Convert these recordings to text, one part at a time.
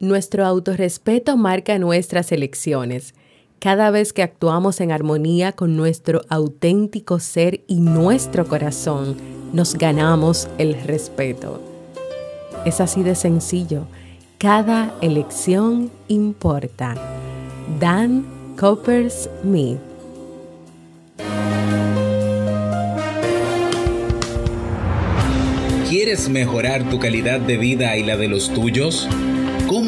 Nuestro autorrespeto marca nuestras elecciones. Cada vez que actuamos en armonía con nuestro auténtico ser y nuestro corazón, nos ganamos el respeto. Es así de sencillo. Cada elección importa. Dan Coppers Smith. ¿Quieres mejorar tu calidad de vida y la de los tuyos?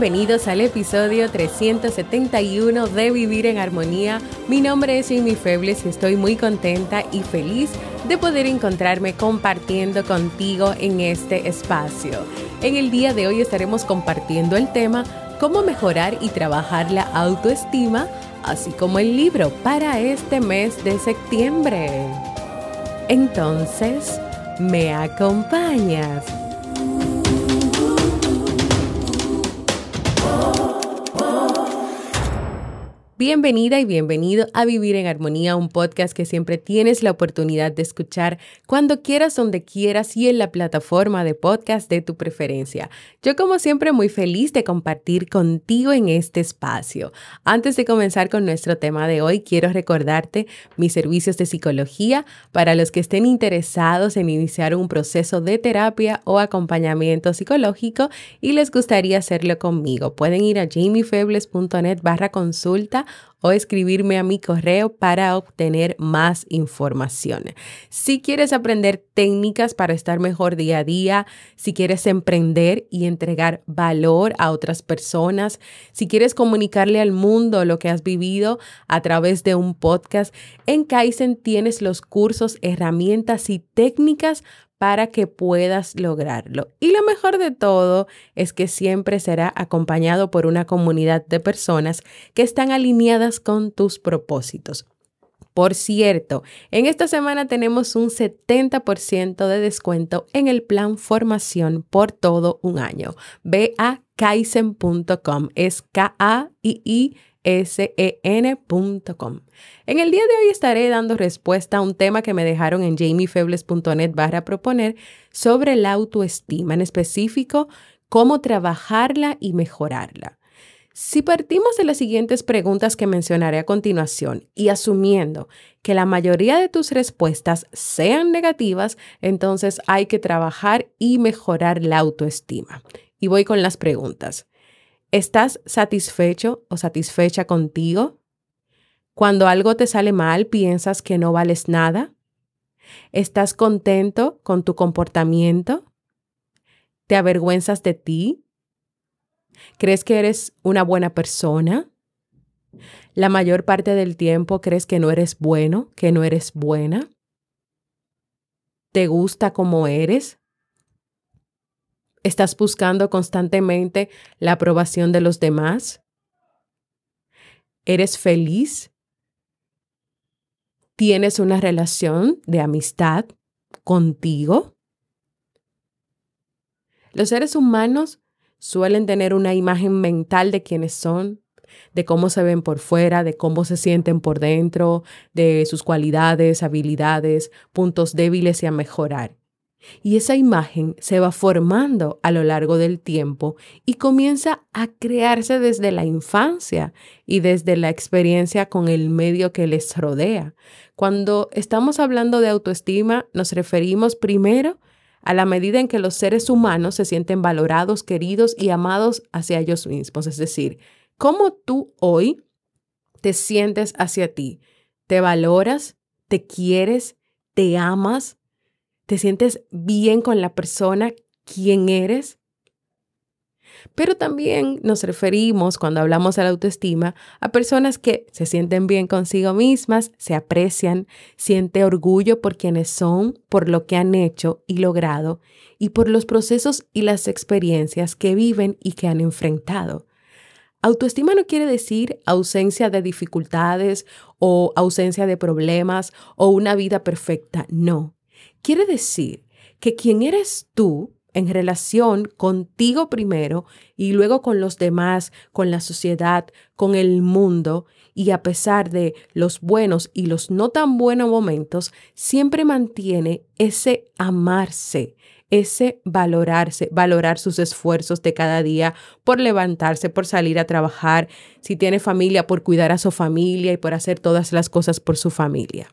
Bienvenidos al episodio 371 de Vivir en Armonía. Mi nombre es Amy Febles y estoy muy contenta y feliz de poder encontrarme compartiendo contigo en este espacio. En el día de hoy estaremos compartiendo el tema cómo mejorar y trabajar la autoestima, así como el libro para este mes de septiembre. Entonces, ¿me acompañas? Bienvenida y bienvenido a Vivir en Armonía, un podcast que siempre tienes la oportunidad de escuchar cuando quieras, donde quieras y en la plataforma de podcast de tu preferencia. Yo como siempre muy feliz de compartir contigo en este espacio. Antes de comenzar con nuestro tema de hoy, quiero recordarte mis servicios de psicología para los que estén interesados en iniciar un proceso de terapia o acompañamiento psicológico y les gustaría hacerlo conmigo. Pueden ir a jamiefebles.net barra consulta o escribirme a mi correo para obtener más información. Si quieres aprender técnicas para estar mejor día a día, si quieres emprender y entregar valor a otras personas, si quieres comunicarle al mundo lo que has vivido a través de un podcast, en Kaizen tienes los cursos, herramientas y técnicas para que puedas lograrlo. Y lo mejor de todo es que siempre será acompañado por una comunidad de personas que están alineadas con tus propósitos. Por cierto, en esta semana tenemos un 70% de descuento en el plan formación por todo un año. Ve a kaizen.com, es K-A-I-I sen.com. En el día de hoy estaré dando respuesta a un tema que me dejaron en jamiefebles.net barra proponer sobre la autoestima, en específico, cómo trabajarla y mejorarla. Si partimos de las siguientes preguntas que mencionaré a continuación y asumiendo que la mayoría de tus respuestas sean negativas, entonces hay que trabajar y mejorar la autoestima. Y voy con las preguntas. ¿Estás satisfecho o satisfecha contigo? Cuando algo te sale mal, piensas que no vales nada. ¿Estás contento con tu comportamiento? ¿Te avergüenzas de ti? ¿Crees que eres una buena persona? ¿La mayor parte del tiempo crees que no eres bueno, que no eres buena? ¿Te gusta como eres? ¿Estás buscando constantemente la aprobación de los demás? ¿Eres feliz? ¿Tienes una relación de amistad contigo? Los seres humanos suelen tener una imagen mental de quiénes son, de cómo se ven por fuera, de cómo se sienten por dentro, de sus cualidades, habilidades, puntos débiles y a mejorar. Y esa imagen se va formando a lo largo del tiempo y comienza a crearse desde la infancia y desde la experiencia con el medio que les rodea. Cuando estamos hablando de autoestima, nos referimos primero a la medida en que los seres humanos se sienten valorados, queridos y amados hacia ellos mismos. Es decir, cómo tú hoy te sientes hacia ti. ¿Te valoras? ¿Te quieres? ¿Te amas? ¿Te sientes bien con la persona, quien eres? Pero también nos referimos, cuando hablamos de la autoestima, a personas que se sienten bien consigo mismas, se aprecian, sienten orgullo por quienes son, por lo que han hecho y logrado, y por los procesos y las experiencias que viven y que han enfrentado. Autoestima no quiere decir ausencia de dificultades o ausencia de problemas o una vida perfecta, no. Quiere decir que quien eres tú en relación contigo primero y luego con los demás, con la sociedad, con el mundo, y a pesar de los buenos y los no tan buenos momentos, siempre mantiene ese amarse, ese valorarse, valorar sus esfuerzos de cada día por levantarse, por salir a trabajar, si tiene familia, por cuidar a su familia y por hacer todas las cosas por su familia.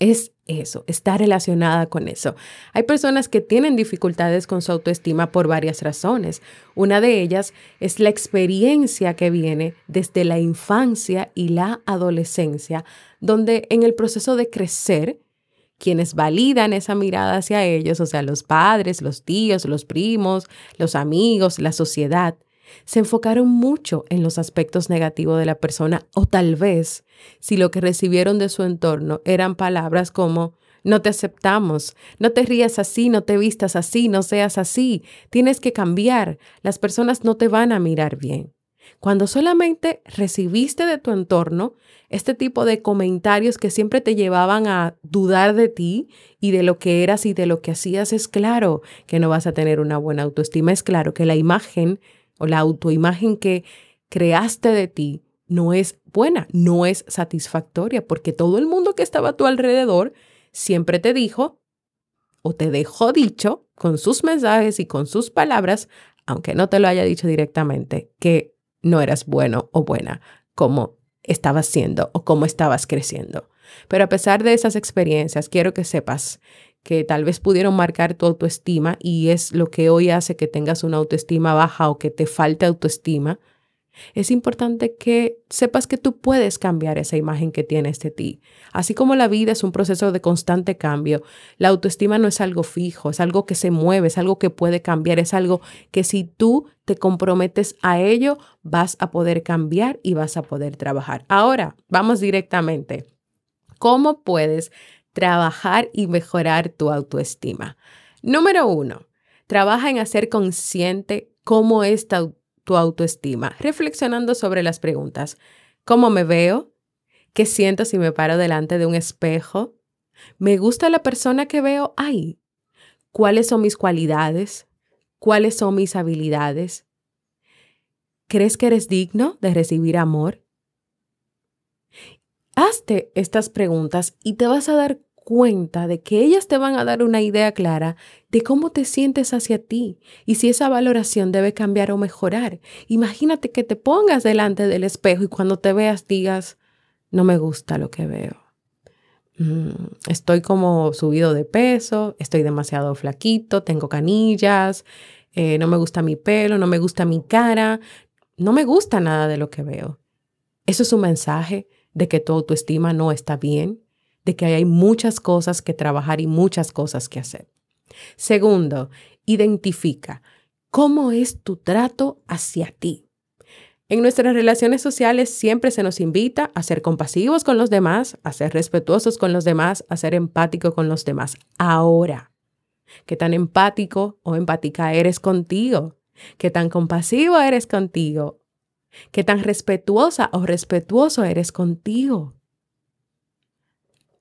Es eso, está relacionada con eso. Hay personas que tienen dificultades con su autoestima por varias razones. Una de ellas es la experiencia que viene desde la infancia y la adolescencia, donde en el proceso de crecer, quienes validan esa mirada hacia ellos, o sea, los padres, los tíos, los primos, los amigos, la sociedad, se enfocaron mucho en los aspectos negativos de la persona o tal vez si lo que recibieron de su entorno eran palabras como no te aceptamos, no te rías así, no te vistas así, no seas así, tienes que cambiar, las personas no te van a mirar bien. Cuando solamente recibiste de tu entorno este tipo de comentarios que siempre te llevaban a dudar de ti y de lo que eras y de lo que hacías, es claro que no vas a tener una buena autoestima, es claro que la imagen o la autoimagen que creaste de ti no es buena, no es satisfactoria, porque todo el mundo que estaba a tu alrededor siempre te dijo o te dejó dicho con sus mensajes y con sus palabras, aunque no te lo haya dicho directamente, que no eras bueno o buena como estabas siendo o como estabas creciendo. Pero a pesar de esas experiencias, quiero que sepas que tal vez pudieron marcar tu autoestima y es lo que hoy hace que tengas una autoestima baja o que te falte autoestima, es importante que sepas que tú puedes cambiar esa imagen que tienes de ti. Así como la vida es un proceso de constante cambio, la autoestima no es algo fijo, es algo que se mueve, es algo que puede cambiar, es algo que si tú te comprometes a ello, vas a poder cambiar y vas a poder trabajar. Ahora, vamos directamente. ¿Cómo puedes trabajar y mejorar tu autoestima. Número uno, trabaja en hacer consciente cómo es tu autoestima, reflexionando sobre las preguntas. ¿Cómo me veo? ¿Qué siento si me paro delante de un espejo? ¿Me gusta la persona que veo ahí? ¿Cuáles son mis cualidades? ¿Cuáles son mis habilidades? ¿Crees que eres digno de recibir amor? Hazte estas preguntas y te vas a dar cuenta de que ellas te van a dar una idea clara de cómo te sientes hacia ti y si esa valoración debe cambiar o mejorar. Imagínate que te pongas delante del espejo y cuando te veas digas, no me gusta lo que veo. Mm, estoy como subido de peso, estoy demasiado flaquito, tengo canillas, eh, no me gusta mi pelo, no me gusta mi cara, no me gusta nada de lo que veo. Eso es un mensaje de que tu autoestima no está bien, de que hay muchas cosas que trabajar y muchas cosas que hacer. Segundo, identifica cómo es tu trato hacia ti. En nuestras relaciones sociales siempre se nos invita a ser compasivos con los demás, a ser respetuosos con los demás, a ser empáticos con los demás. Ahora, ¿qué tan empático o empática eres contigo? ¿Qué tan compasivo eres contigo? ¿Qué tan respetuosa o respetuoso eres contigo?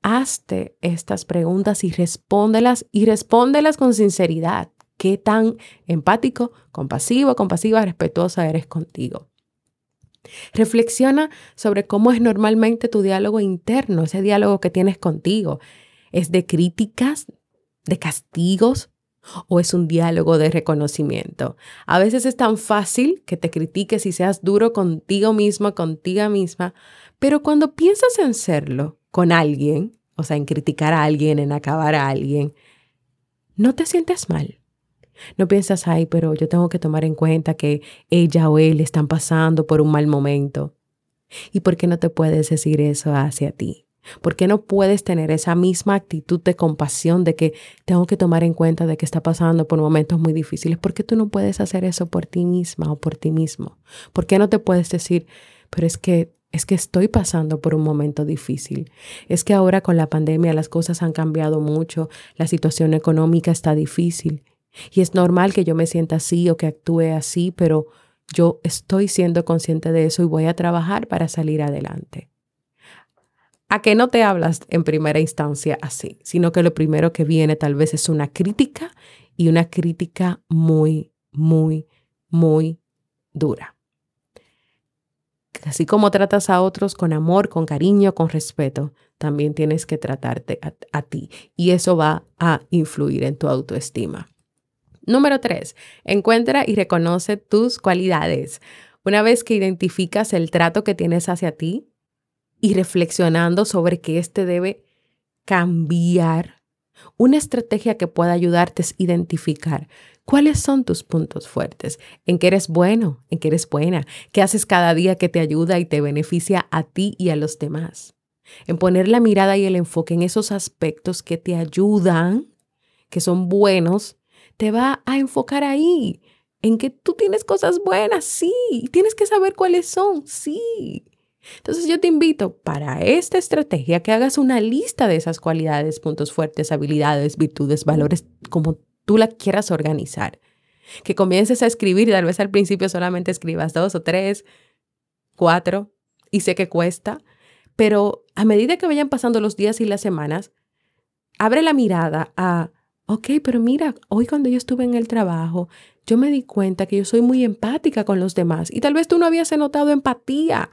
hazte estas preguntas y respóndelas y respóndelas con sinceridad. ¿Qué tan empático, compasivo, compasiva, respetuosa eres contigo? Reflexiona sobre cómo es normalmente tu diálogo interno, ese diálogo que tienes contigo. ¿Es de críticas de castigos o es un diálogo de reconocimiento. A veces es tan fácil que te critiques y seas duro contigo mismo, contigo misma, pero cuando piensas en serlo con alguien, o sea, en criticar a alguien, en acabar a alguien, no te sientes mal. No piensas, ay, pero yo tengo que tomar en cuenta que ella o él están pasando por un mal momento. ¿Y por qué no te puedes decir eso hacia ti? ¿Por qué no puedes tener esa misma actitud de compasión de que tengo que tomar en cuenta de que está pasando por momentos muy difíciles? ¿Por qué tú no puedes hacer eso por ti misma o por ti mismo? ¿Por qué no te puedes decir, pero es que es que estoy pasando por un momento difícil. Es que ahora con la pandemia las cosas han cambiado mucho, la situación económica está difícil y es normal que yo me sienta así o que actúe así, pero yo estoy siendo consciente de eso y voy a trabajar para salir adelante. A que no te hablas en primera instancia así, sino que lo primero que viene tal vez es una crítica y una crítica muy, muy, muy dura. Así como tratas a otros con amor, con cariño, con respeto, también tienes que tratarte a, a ti y eso va a influir en tu autoestima. Número tres, encuentra y reconoce tus cualidades. Una vez que identificas el trato que tienes hacia ti y reflexionando sobre que éste debe cambiar, una estrategia que pueda ayudarte es identificar cuáles son tus puntos fuertes, en qué eres bueno, en qué eres buena, qué haces cada día que te ayuda y te beneficia a ti y a los demás. En poner la mirada y el enfoque en esos aspectos que te ayudan, que son buenos te va a enfocar ahí, en que tú tienes cosas buenas, sí, tienes que saber cuáles son, sí. Entonces yo te invito para esta estrategia que hagas una lista de esas cualidades, puntos fuertes, habilidades, virtudes, valores, como tú la quieras organizar. Que comiences a escribir, tal vez al principio solamente escribas dos o tres, cuatro, y sé que cuesta, pero a medida que vayan pasando los días y las semanas, abre la mirada a ok, pero mira, hoy cuando yo estuve en el trabajo, yo me di cuenta que yo soy muy empática con los demás y tal vez tú no habías notado empatía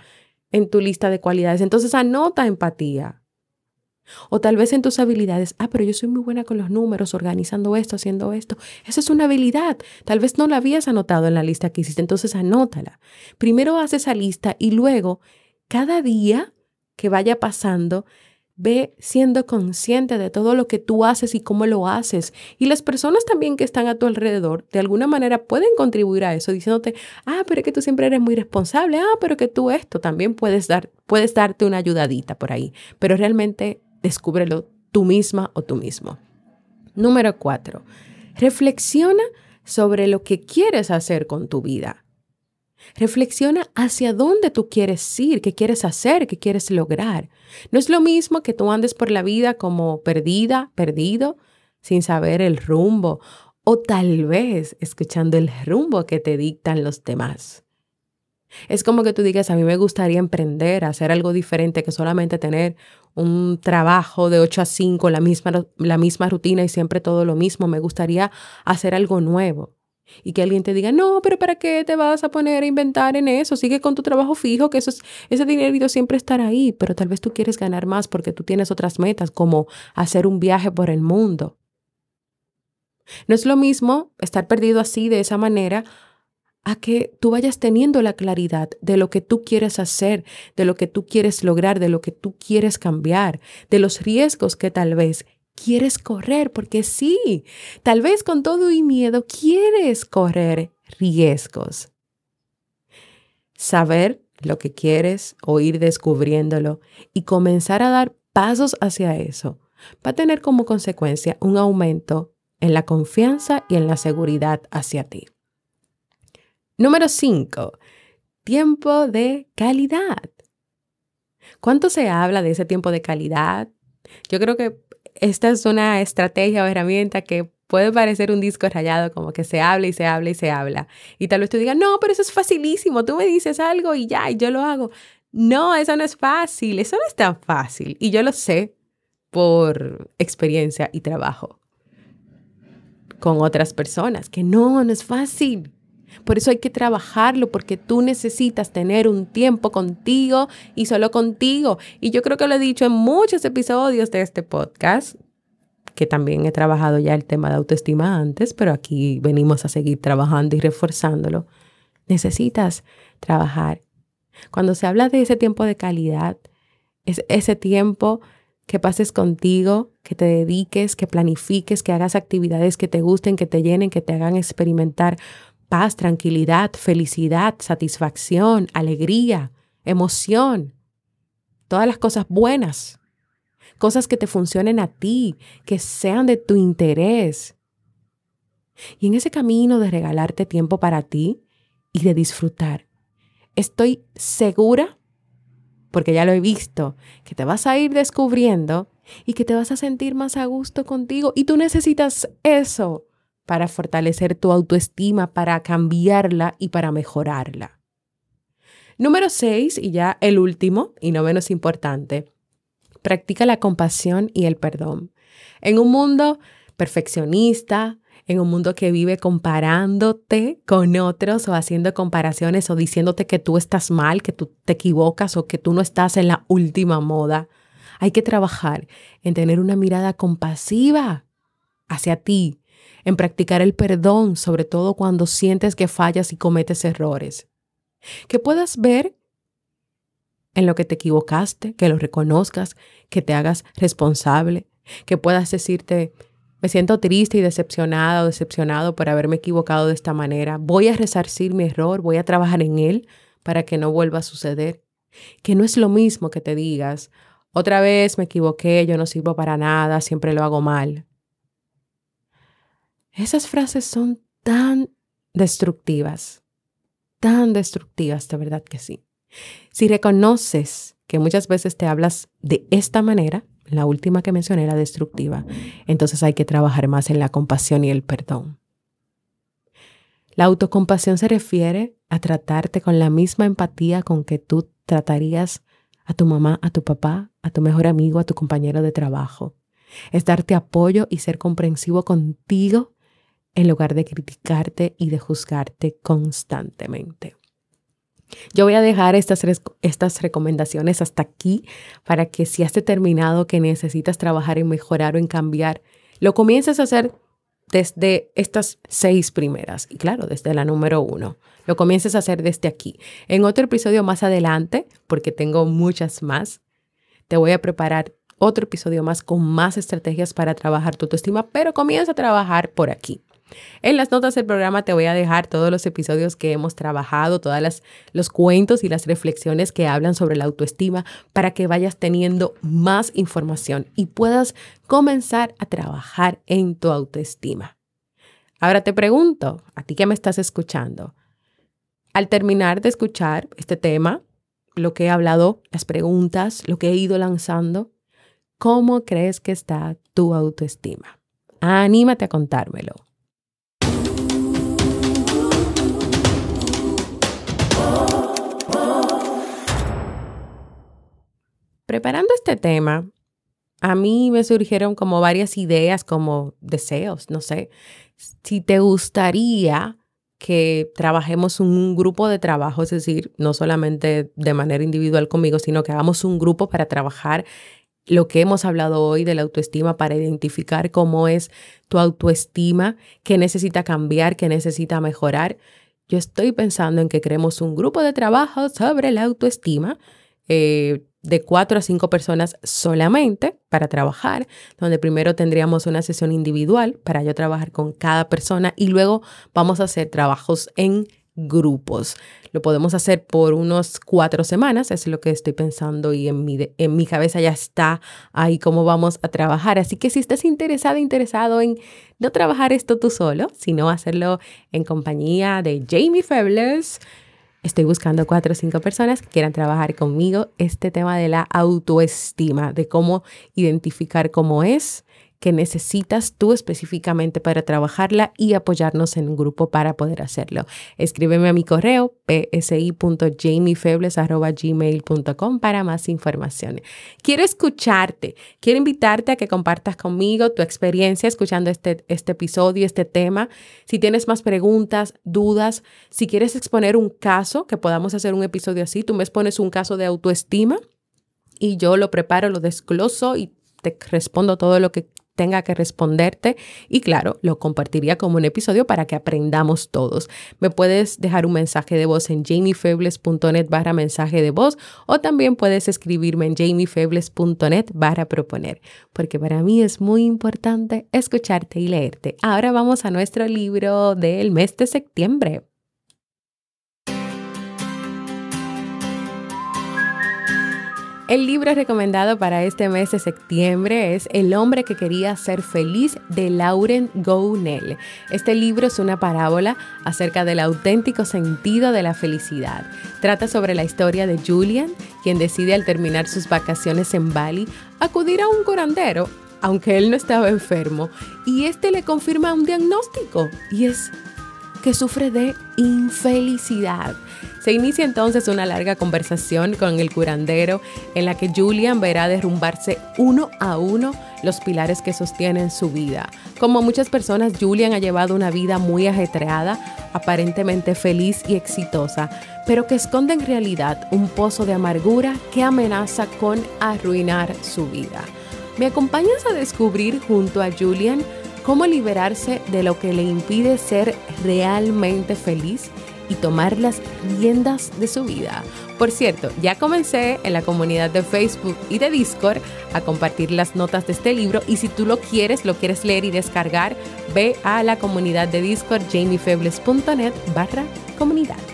en tu lista de cualidades, entonces anota empatía. O tal vez en tus habilidades, ah, pero yo soy muy buena con los números, organizando esto, haciendo esto. Esa es una habilidad. Tal vez no la habías anotado en la lista que hiciste, entonces anótala. Primero haz esa lista y luego, cada día que vaya pasando, Ve siendo consciente de todo lo que tú haces y cómo lo haces. Y las personas también que están a tu alrededor, de alguna manera, pueden contribuir a eso, diciéndote, ah, pero es que tú siempre eres muy responsable, ah, pero que tú esto también puedes dar, puedes darte una ayudadita por ahí. Pero realmente descúbrelo tú misma o tú mismo. Número cuatro, reflexiona sobre lo que quieres hacer con tu vida. Reflexiona hacia dónde tú quieres ir, qué quieres hacer, qué quieres lograr. No es lo mismo que tú andes por la vida como perdida, perdido, sin saber el rumbo, o tal vez escuchando el rumbo que te dictan los demás. Es como que tú digas, a mí me gustaría emprender, hacer algo diferente que solamente tener un trabajo de 8 a 5, la misma, la misma rutina y siempre todo lo mismo. Me gustaría hacer algo nuevo y que alguien te diga, no, pero ¿para qué te vas a poner a inventar en eso? Sigue con tu trabajo fijo, que eso es, ese dinero siempre estará ahí, pero tal vez tú quieres ganar más porque tú tienes otras metas, como hacer un viaje por el mundo. No es lo mismo estar perdido así, de esa manera, a que tú vayas teniendo la claridad de lo que tú quieres hacer, de lo que tú quieres lograr, de lo que tú quieres cambiar, de los riesgos que tal vez quieres correr, porque sí, tal vez con todo y miedo quieres correr riesgos. Saber lo que quieres o ir descubriéndolo y comenzar a dar pasos hacia eso va a tener como consecuencia un aumento en la confianza y en la seguridad hacia ti. Número 5. Tiempo de calidad. ¿Cuánto se habla de ese tiempo de calidad? Yo creo que esta es una estrategia o herramienta que puede parecer un disco rayado, como que se habla y se habla y se habla. Y tal vez tú digas, no, pero eso es facilísimo, tú me dices algo y ya, y yo lo hago. No, eso no es fácil, eso no es tan fácil. Y yo lo sé por experiencia y trabajo con otras personas, que no, no es fácil. Por eso hay que trabajarlo, porque tú necesitas tener un tiempo contigo y solo contigo. Y yo creo que lo he dicho en muchos episodios de este podcast, que también he trabajado ya el tema de autoestima antes, pero aquí venimos a seguir trabajando y reforzándolo. Necesitas trabajar. Cuando se habla de ese tiempo de calidad, es ese tiempo que pases contigo, que te dediques, que planifiques, que hagas actividades que te gusten, que te llenen, que te hagan experimentar paz, tranquilidad, felicidad, satisfacción, alegría, emoción, todas las cosas buenas, cosas que te funcionen a ti, que sean de tu interés. Y en ese camino de regalarte tiempo para ti y de disfrutar, estoy segura porque ya lo he visto, que te vas a ir descubriendo y que te vas a sentir más a gusto contigo. Y tú necesitas eso para fortalecer tu autoestima, para cambiarla y para mejorarla. Número seis, y ya el último, y no menos importante, practica la compasión y el perdón. En un mundo perfeccionista, en un mundo que vive comparándote con otros o haciendo comparaciones o diciéndote que tú estás mal, que tú te equivocas o que tú no estás en la última moda. Hay que trabajar en tener una mirada compasiva hacia ti, en practicar el perdón, sobre todo cuando sientes que fallas y cometes errores. Que puedas ver en lo que te equivocaste, que lo reconozcas, que te hagas responsable, que puedas decirte, me siento triste y decepcionada o decepcionado por haberme equivocado de esta manera. Voy a resarcir mi error, voy a trabajar en él para que no vuelva a suceder. Que no es lo mismo que te digas, otra vez me equivoqué, yo no sirvo para nada, siempre lo hago mal. Esas frases son tan destructivas, tan destructivas, de verdad que sí. Si reconoces que muchas veces te hablas de esta manera, la última que mencioné era destructiva, entonces hay que trabajar más en la compasión y el perdón. La autocompasión se refiere a tratarte con la misma empatía con que tú tratarías a tu mamá, a tu papá, a tu mejor amigo, a tu compañero de trabajo. Es darte apoyo y ser comprensivo contigo en lugar de criticarte y de juzgarte constantemente. Yo voy a dejar estas, estas recomendaciones hasta aquí para que si has determinado que necesitas trabajar en mejorar o en cambiar, lo comiences a hacer desde estas seis primeras y claro, desde la número uno. Lo comiences a hacer desde aquí. En otro episodio más adelante, porque tengo muchas más, te voy a preparar otro episodio más con más estrategias para trabajar tu autoestima, pero comienza a trabajar por aquí. En las notas del programa te voy a dejar todos los episodios que hemos trabajado, todos los cuentos y las reflexiones que hablan sobre la autoestima para que vayas teniendo más información y puedas comenzar a trabajar en tu autoestima. Ahora te pregunto, a ti que me estás escuchando, al terminar de escuchar este tema, lo que he hablado, las preguntas, lo que he ido lanzando, ¿cómo crees que está tu autoestima? Anímate a contármelo. Preparando este tema, a mí me surgieron como varias ideas, como deseos, no sé. Si te gustaría que trabajemos un grupo de trabajo, es decir, no solamente de manera individual conmigo, sino que hagamos un grupo para trabajar lo que hemos hablado hoy de la autoestima para identificar cómo es tu autoestima, qué necesita cambiar, qué necesita mejorar. Yo estoy pensando en que creemos un grupo de trabajo sobre la autoestima. Eh, de cuatro a cinco personas solamente para trabajar, donde primero tendríamos una sesión individual para yo trabajar con cada persona y luego vamos a hacer trabajos en grupos. Lo podemos hacer por unos cuatro semanas, es lo que estoy pensando y en mi, en mi cabeza ya está ahí cómo vamos a trabajar. Así que si estás interesado, interesado en no trabajar esto tú solo, sino hacerlo en compañía de Jamie Febles, Estoy buscando cuatro o cinco personas que quieran trabajar conmigo este tema de la autoestima, de cómo identificar cómo es, que necesitas tú específicamente para trabajarla y apoyarnos en un grupo para poder hacerlo. Escríbeme a mi correo psi.jamiefebles.gmail.com para más información. Quiero escucharte, quiero invitarte a que compartas conmigo tu experiencia escuchando este, este episodio, este tema. Si tienes más preguntas, dudas, si quieres exponer un caso, que podamos hacer un episodio así, tú me expones un caso de autoestima y yo lo preparo, lo desgloso y te respondo todo lo que tenga que responderte y claro, lo compartiría como un episodio para que aprendamos todos. Me puedes dejar un mensaje de voz en jamiefebles.net barra mensaje de voz o también puedes escribirme en jamiefebles.net barra proponer, porque para mí es muy importante escucharte y leerte. Ahora vamos a nuestro libro del mes de septiembre. El libro recomendado para este mes de septiembre es El hombre que quería ser feliz de Lauren Gounel. Este libro es una parábola acerca del auténtico sentido de la felicidad. Trata sobre la historia de Julian, quien decide al terminar sus vacaciones en Bali acudir a un curandero, aunque él no estaba enfermo, y este le confirma un diagnóstico y es que sufre de infelicidad. Se inicia entonces una larga conversación con el curandero en la que Julian verá derrumbarse uno a uno los pilares que sostienen su vida. Como muchas personas, Julian ha llevado una vida muy ajetreada, aparentemente feliz y exitosa, pero que esconde en realidad un pozo de amargura que amenaza con arruinar su vida. ¿Me acompañas a descubrir junto a Julian cómo liberarse de lo que le impide ser realmente feliz? y tomar las riendas de su vida. Por cierto, ya comencé en la comunidad de Facebook y de Discord a compartir las notas de este libro y si tú lo quieres, lo quieres leer y descargar, ve a la comunidad de Discord jamiefebles.net barra comunidad.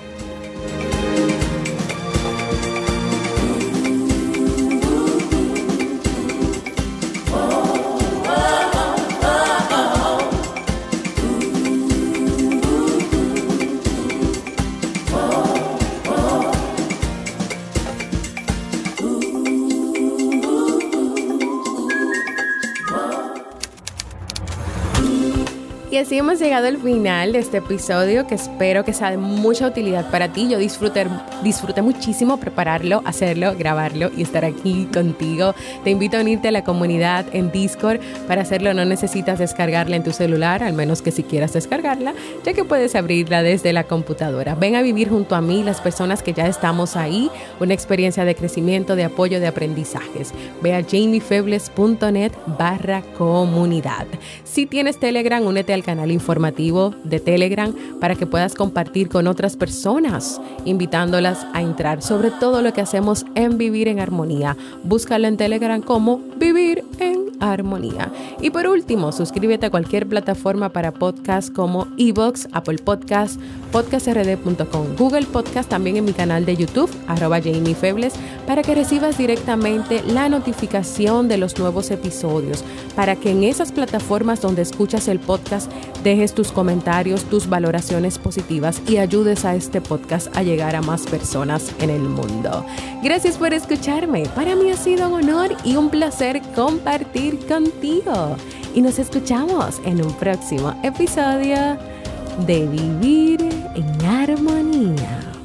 Y así hemos llegado al final de este episodio que espero que sea de mucha utilidad para ti. Yo disfruté, disfruté muchísimo prepararlo, hacerlo, grabarlo y estar aquí contigo. Te invito a unirte a la comunidad en Discord. Para hacerlo no necesitas descargarla en tu celular, al menos que si quieras descargarla, ya que puedes abrirla desde la computadora. Ven a vivir junto a mí las personas que ya estamos ahí, una experiencia de crecimiento, de apoyo, de aprendizajes. Ve a jamiefebles.net barra comunidad. Si tienes Telegram, únete al canal informativo de Telegram para que puedas compartir con otras personas, invitándolas a entrar sobre todo lo que hacemos en Vivir en Armonía. Búscalo en Telegram como Vivir en Armonía. Y por último, suscríbete a cualquier plataforma para podcast como Evox, Apple Podcast, podcastrd.com, Google Podcast, también en mi canal de YouTube, arroba Jamie Febles, para que recibas directamente la notificación de los nuevos episodios, para que en esas plataformas donde escuchas el dejes tus comentarios, tus valoraciones positivas y ayudes a este podcast a llegar a más personas en el mundo. Gracias por escucharme. Para mí ha sido un honor y un placer compartir contigo. Y nos escuchamos en un próximo episodio de Vivir en Armonía.